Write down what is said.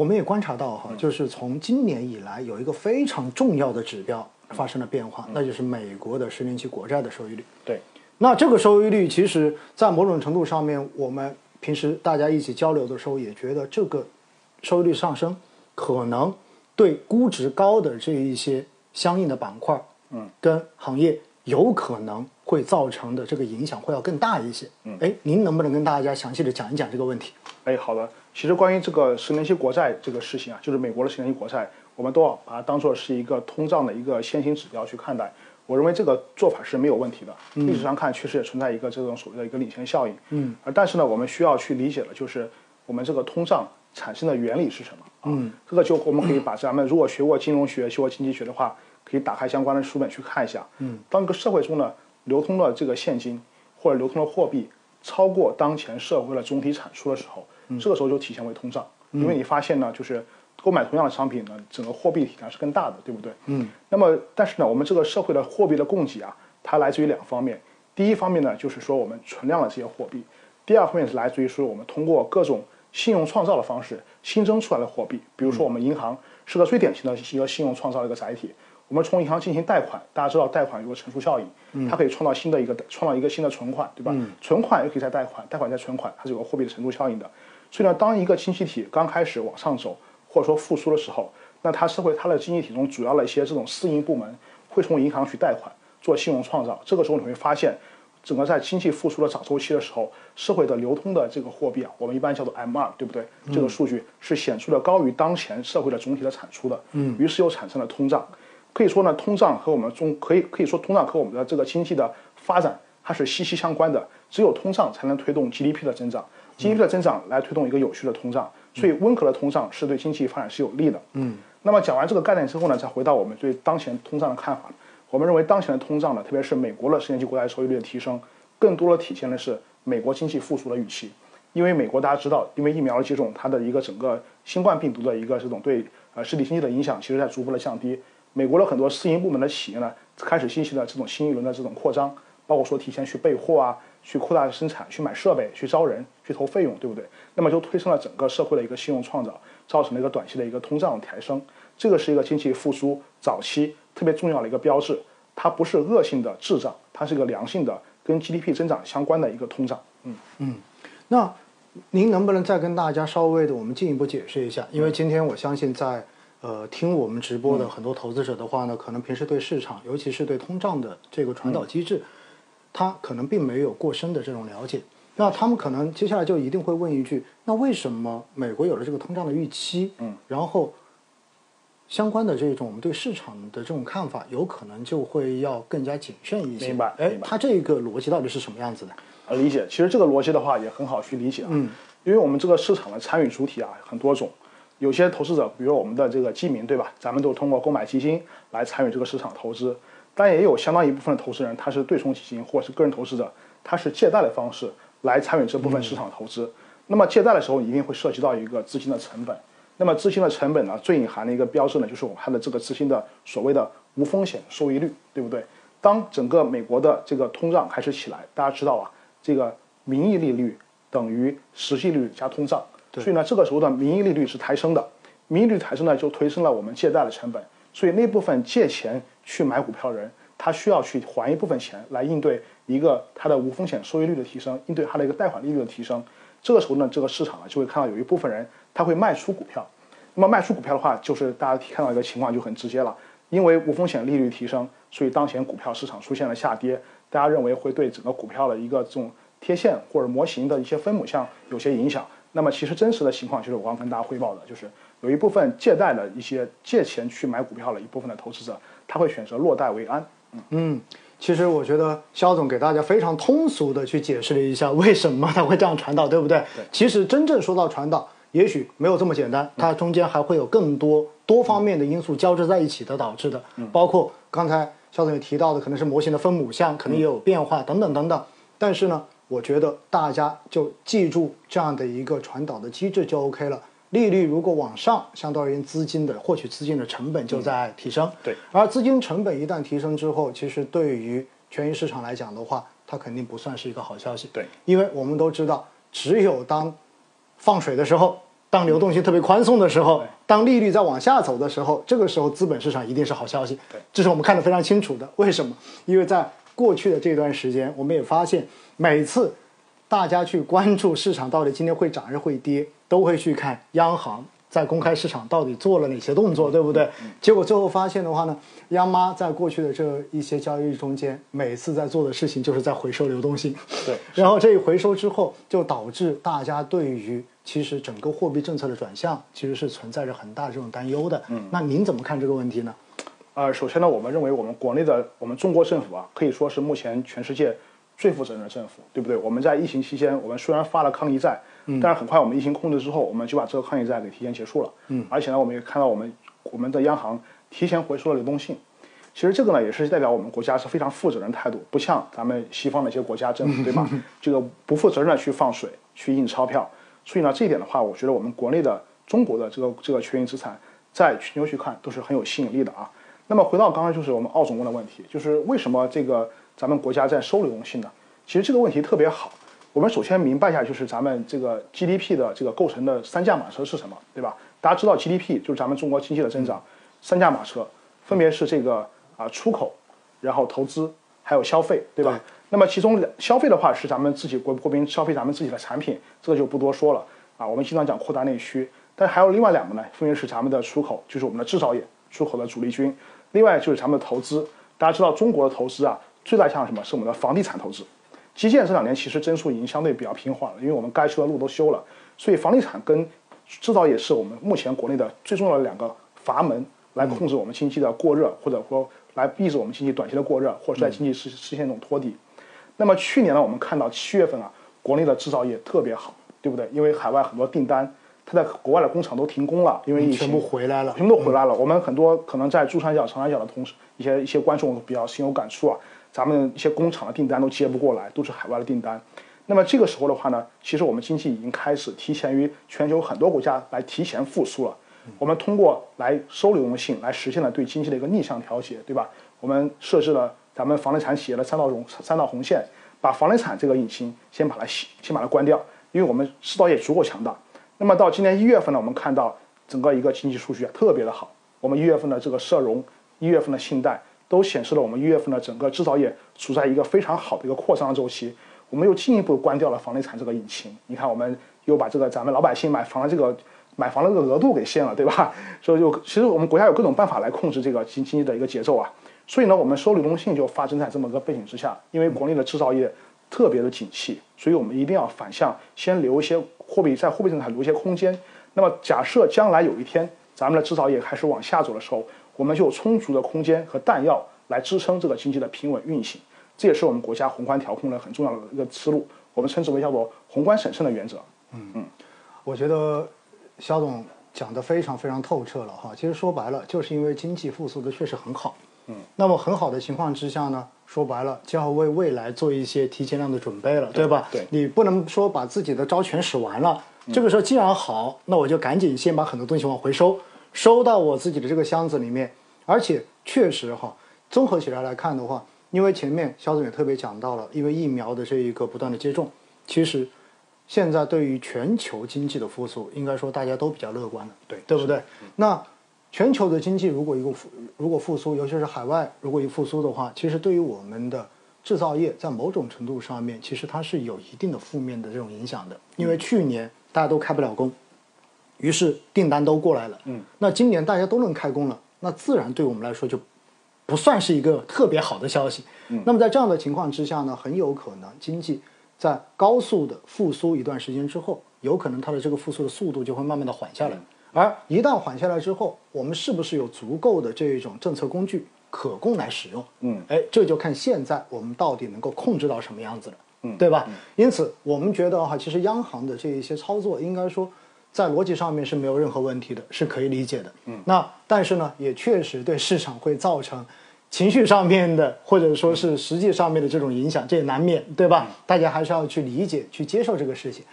我们也观察到哈，就是从今年以来有一个非常重要的指标发生了变化，那就是美国的十年期国债的收益率。对，那这个收益率其实，在某种程度上面，我们平时大家一起交流的时候，也觉得这个收益率上升可能对估值高的这一些相应的板块，嗯，跟行业有可能会造成的这个影响会要更大一些。嗯，哎，您能不能跟大家详细的讲一讲这个问题？哎，好的。其实关于这个十年期国债这个事情啊，就是美国的十年期国债，我们都要把它当做是一个通胀的一个先行指标去看待。我认为这个做法是没有问题的。历史上看，确实也存在一个这种所谓的一个领先效应。嗯。而但是呢，我们需要去理解的就是我们这个通胀产生的原理是什么啊？嗯。这个就我们可以把咱们如果学过金融学、学过经济学的话，可以打开相关的书本去看一下。嗯。当一个社会中呢，流通的这个现金或者流通的货币超过当前社会的总体产出的时候，这个时候就体现为通胀，因为你发现呢，就是购买同样的商品呢，整个货币体量是更大的，对不对？嗯。那么，但是呢，我们这个社会的货币的供给啊，它来自于两方面。第一方面呢，就是说我们存量的这些货币；第二方面是来自于说我们通过各种信用创造的方式新增出来的货币。比如说，我们银行是个最典型的一个信用创造的一个载体。我们从银行进行贷款，大家知道贷款有个乘数效应，它可以创造新的一个创造一个新的存款，对吧？存款又可以再贷款，贷款再存款，它是有个货币的乘数效应的。所以呢，当一个经济体刚开始往上走，或者说复苏的时候，那它社会它的经济体中主要的一些这种私营部门会从银行去贷款做信用创造。这个时候你会发现，整个在经济复苏的早周期的时候，社会的流通的这个货币啊，我们一般叫做 M 二对不对？这个数据是显著的高于当前社会的总体的产出的。嗯。于是又产生了通胀。可以说呢，通胀和我们中可以可以说通胀和我们的这个经济的发展它是息息相关的。只有通胀才能推动 GDP 的增长。GDP 的增长来推动一个有序的通胀，所以温和的通胀是对经济发展是有利的。嗯，那么讲完这个概念之后呢，再回到我们对当前通胀的看法。我们认为当前的通胀呢，特别是美国的十年期国债收益率的提升，更多的体现的是美国经济复苏的预期。因为美国大家知道，因为疫苗的接种，它的一个整个新冠病毒的一个这种对呃实体经济的影响，其实在逐步的降低。美国的很多私营部门的企业呢，开始进行了这种新一轮的这种扩张，包括说提前去备货啊。去扩大生产，去买设备，去招人，去投费用，对不对？那么就推升了整个社会的一个信用创造，造成了一个短期的一个通胀抬升。这个是一个经济复苏早期特别重要的一个标志。它不是恶性的滞胀，它是一个良性的跟 GDP 增长相关的一个通胀。嗯嗯。那您能不能再跟大家稍微的我们进一步解释一下？因为今天我相信在呃听我们直播的很多投资者的话呢，可能平时对市场，尤其是对通胀的这个传导机制。他可能并没有过深的这种了解，那他们可能接下来就一定会问一句：那为什么美国有了这个通胀的预期？嗯，然后相关的这种我们对市场的这种看法，有可能就会要更加谨慎一些。明白？哎，它这个逻辑到底是什么样子的？呃，理解。其实这个逻辑的话也很好去理解啊。嗯，因为我们这个市场的参与主体啊很多种，有些投资者，比如我们的这个基民，对吧？咱们都通过购买基金来参与这个市场投资。但也有相当一部分的投资人，他是对冲基金或者是个人投资者，他是借贷的方式来参与这部分市场投资。那么借贷的时候，一定会涉及到一个资金的成本。那么资金的成本呢，最隐含的一个标志呢，就是我们它的这个资金的所谓的无风险收益率，对不对？当整个美国的这个通胀开始起来，大家知道啊，这个名义利率等于实际利率加通胀，所以呢，这个时候的名义利率是抬升的，名义利率抬升呢，就推升了我们借贷的成本。所以那部分借钱去买股票的人，他需要去还一部分钱来应对一个他的无风险收益率的提升，应对他的一个贷款利率的提升。这个时候呢，这个市场啊就会看到有一部分人他会卖出股票。那么卖出股票的话，就是大家看到一个情况就很直接了，因为无风险利率提升，所以当前股票市场出现了下跌。大家认为会对整个股票的一个这种贴现或者模型的一些分母项有些影响。那么其实真实的情况就是我刚跟大家汇报的，就是。有一部分借贷的一些借钱去买股票的一部分的投资者，他会选择落袋为安。嗯嗯，其实我觉得肖总给大家非常通俗的去解释了一下为什么他会这样传导，对不对？对。其实真正说到传导，也许没有这么简单，它中间还会有更多多方面的因素交织在一起的导致的，包括刚才肖总也提到的，可能是模型的分母项，可能也有变化等等等等。但是呢，我觉得大家就记住这样的一个传导的机制就 OK 了。利率如果往上，相对而言，资金的获取资金的成本就在提升。对，而资金成本一旦提升之后，其实对于权益市场来讲的话，它肯定不算是一个好消息。对，因为我们都知道，只有当放水的时候，当流动性特别宽松的时候，当利率在往下走的时候，这个时候资本市场一定是好消息。对，这是我们看得非常清楚的。为什么？因为在过去的这段时间，我们也发现，每次大家去关注市场到底今天会涨还是会跌，都会去看央行在公开市场到底做了哪些动作，对不对？结果最后发现的话呢，央妈在过去的这一些交易日中间，每次在做的事情就是在回收流动性。对，然后这一回收之后，就导致大家对于其实整个货币政策的转向，其实是存在着很大这种担忧的。嗯，那您怎么看这个问题呢？呃，首先呢，我们认为我们国内的我们中国政府啊，可以说是目前全世界最负责任的政府，对不对？我们在疫情期间，我们虽然发了抗疫债，嗯，但是很快我们疫情控制之后，我们就把这个抗疫债给提前结束了，嗯，而且呢，我们也看到我们我们的央行提前回收了流动性，其实这个呢，也是代表我们国家是非常负责任态度，不像咱们西方的一些国家政府，对吧？这个不负责任的去放水、去印钞票，所以呢，这一点的话，我觉得我们国内的中国的这个这个权益资产，在全球去看都是很有吸引力的啊。那么回到刚刚就是我们奥总问的问题，就是为什么这个咱们国家在收流动性呢？其实这个问题特别好。我们首先明白一下，就是咱们这个 GDP 的这个构成的三驾马车是什么，对吧？大家知道 GDP 就是咱们中国经济的增长，三驾马车分别是这个啊出口，然后投资，还有消费，对吧？那么其中消费的话是咱们自己国国民消费咱们自己的产品，这个就不多说了啊。我们经常讲扩大内需，但还有另外两个呢，分别是咱们的出口，就是我们的制造业出口的主力军。另外就是咱们的投资，大家知道中国的投资啊，最大项什么是我们的房地产投资，基建这两年其实增速已经相对比较平缓了，因为我们该修的路都修了，所以房地产跟制造业是我们目前国内的最重要的两个阀门，来控制我们经济的过热，或者说来抑制我们经济短期的过热，或者在经济实实现一种托底。那么去年呢，我们看到七月份啊，国内的制造业特别好，对不对？因为海外很多订单。它在国外的工厂都停工了，因为疫情全部回来了，全部都回来了。我们很多可能在珠三角、长三角的同事，一些一些观众比较心有感触啊。咱们一些工厂的订单都接不过来，都是海外的订单。那么这个时候的话呢，其实我们经济已经开始提前于全球很多国家来提前复苏了。我们通过来收流动性，来实现了对经济的一个逆向调节，对吧？我们设置了咱们房地产企业的三道红三道红线，把房地产这个引擎先把它先把它关掉，因为我们制造业足够强大。那么到今年一月份呢，我们看到整个一个经济数据啊特别的好。我们一月份的这个社融，一月份的信贷都显示了我们一月份的整个制造业处在一个非常好的一个扩张周期。我们又进一步关掉了房地产这个引擎。你看，我们又把这个咱们老百姓买房的这个买房的这个额度给限了，对吧？所以就其实我们国家有各种办法来控制这个经经济的一个节奏啊。所以呢，我们收流动性就发生在这么个背景之下，因为国内的制造业特别的景气，所以我们一定要反向先留一些。货币在货币政策留一些空间，那么假设将来有一天咱们的制造业开始往下走的时候，我们就有充足的空间和弹药来支撑这个经济的平稳运行。这也是我们国家宏观调控的很重要的一个思路，我们称之为叫做宏观审慎的原则。嗯嗯，我觉得肖总讲的非常非常透彻了哈。其实说白了，就是因为经济复苏的确实很好。嗯，那么很好的情况之下呢，说白了就要为未来做一些提前量的准备了，对吧？对，你不能说把自己的招全使完了，这个时候既然好，那我就赶紧先把很多东西往回收，收到我自己的这个箱子里面。而且确实哈，综合起来来看的话，因为前面肖总也特别讲到了，因为疫苗的这一个不断的接种，其实现在对于全球经济的复苏，应该说大家都比较乐观的，对对不对？那。全球的经济如果一个复如果复苏，尤其是海外如果一复苏的话，其实对于我们的制造业在某种程度上面，其实它是有一定的负面的这种影响的。因为去年大家都开不了工，于是订单都过来了。嗯，那今年大家都能开工了，那自然对我们来说就不算是一个特别好的消息。嗯，那么在这样的情况之下呢，很有可能经济在高速的复苏一段时间之后，有可能它的这个复苏的速度就会慢慢的缓下来。而一旦缓下来之后，我们是不是有足够的这种政策工具可供来使用？嗯，哎，这就看现在我们到底能够控制到什么样子了，嗯，对吧？因此，我们觉得哈，其实央行的这一些操作，应该说在逻辑上面是没有任何问题的，是可以理解的。嗯，那但是呢，也确实对市场会造成情绪上面的，或者说是实际上面的这种影响，这也难免，对吧？大家还是要去理解、去接受这个事情。